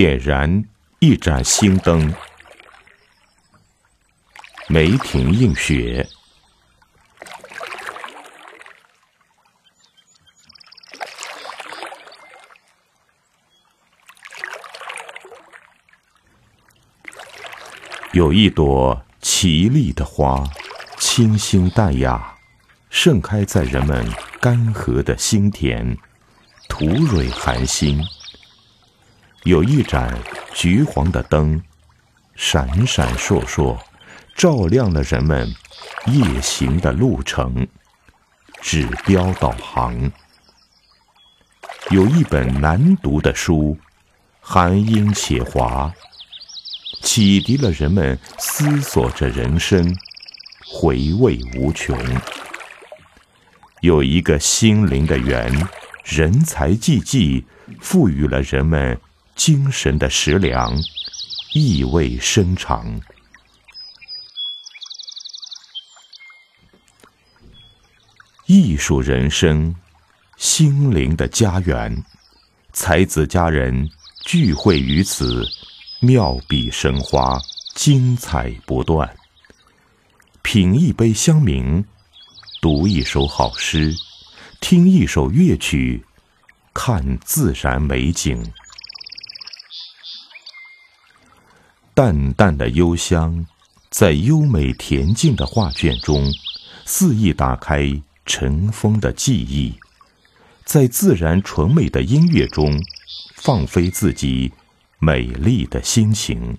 点燃一盏心灯。梅亭映雪。有一朵绮丽的花，清新淡雅，盛开在人们干涸的心田，土蕊寒心。有一盏橘黄的灯，闪闪烁烁，照亮了人们夜行的路程，指标导航。有一本难读的书，含英且华。启迪了人们思索着人生，回味无穷。有一个心灵的园，人才济济，赋予了人们精神的食粮，意味深长。艺术人生，心灵的家园，才子佳人聚会于此。妙笔生花，精彩不断。品一杯香茗，读一首好诗，听一首乐曲，看自然美景。淡淡的幽香，在优美恬静的画卷中，肆意打开尘封的记忆，在自然纯美的音乐中，放飞自己。美丽的心情，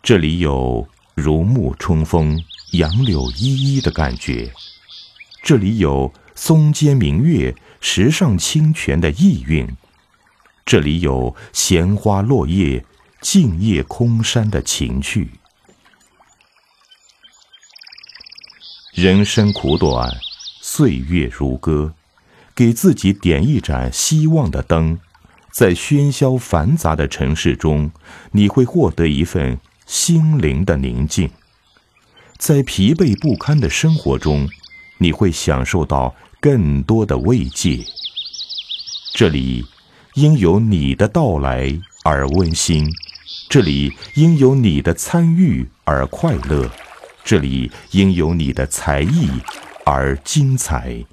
这里有如沐春风、杨柳依依的感觉；这里有松间明月、石上清泉的意蕴；这里有闲花落叶、静夜空山的情趣。人生苦短，岁月如歌，给自己点一盏希望的灯。在喧嚣繁杂的城市中，你会获得一份心灵的宁静；在疲惫不堪的生活中，你会享受到更多的慰藉。这里因有你的到来而温馨，这里因有你的参与而快乐，这里因有你的才艺而精彩。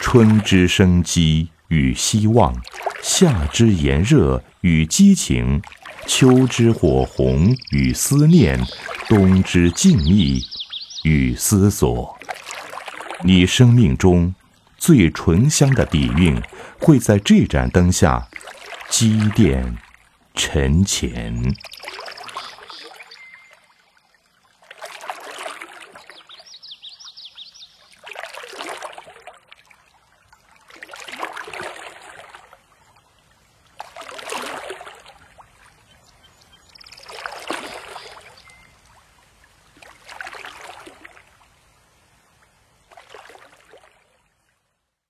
春之生机与希望，夏之炎热与激情，秋之火红与思念，冬之静谧与思索。你生命中最醇香的底蕴，会在这盏灯下积淀沉潜。